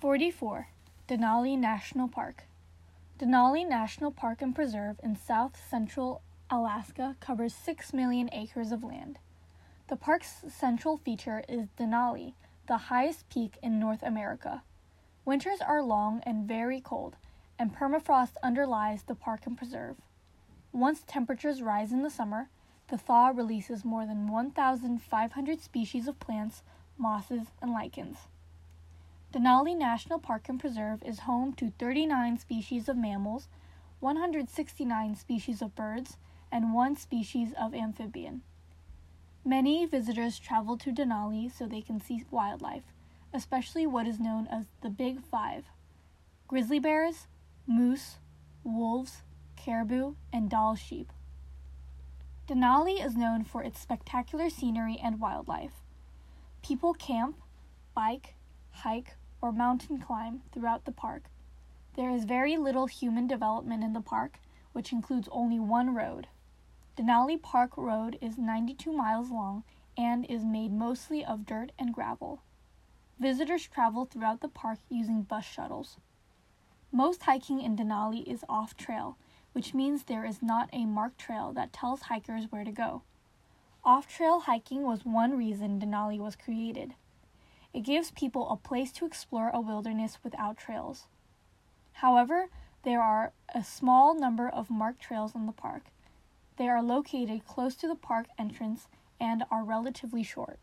44. Denali National Park. Denali National Park and Preserve in south central Alaska covers 6 million acres of land. The park's central feature is Denali, the highest peak in North America. Winters are long and very cold, and permafrost underlies the park and preserve. Once temperatures rise in the summer, the thaw releases more than 1,500 species of plants, mosses, and lichens. Denali National Park and Preserve is home to 39 species of mammals, 169 species of birds, and one species of amphibian. Many visitors travel to Denali so they can see wildlife, especially what is known as the Big Five grizzly bears, moose, wolves, caribou, and Dall sheep. Denali is known for its spectacular scenery and wildlife. People camp, bike, hike, or mountain climb throughout the park. There is very little human development in the park, which includes only one road. Denali Park Road is 92 miles long and is made mostly of dirt and gravel. Visitors travel throughout the park using bus shuttles. Most hiking in Denali is off trail, which means there is not a marked trail that tells hikers where to go. Off trail hiking was one reason Denali was created. It gives people a place to explore a wilderness without trails. However, there are a small number of marked trails in the park. They are located close to the park entrance and are relatively short.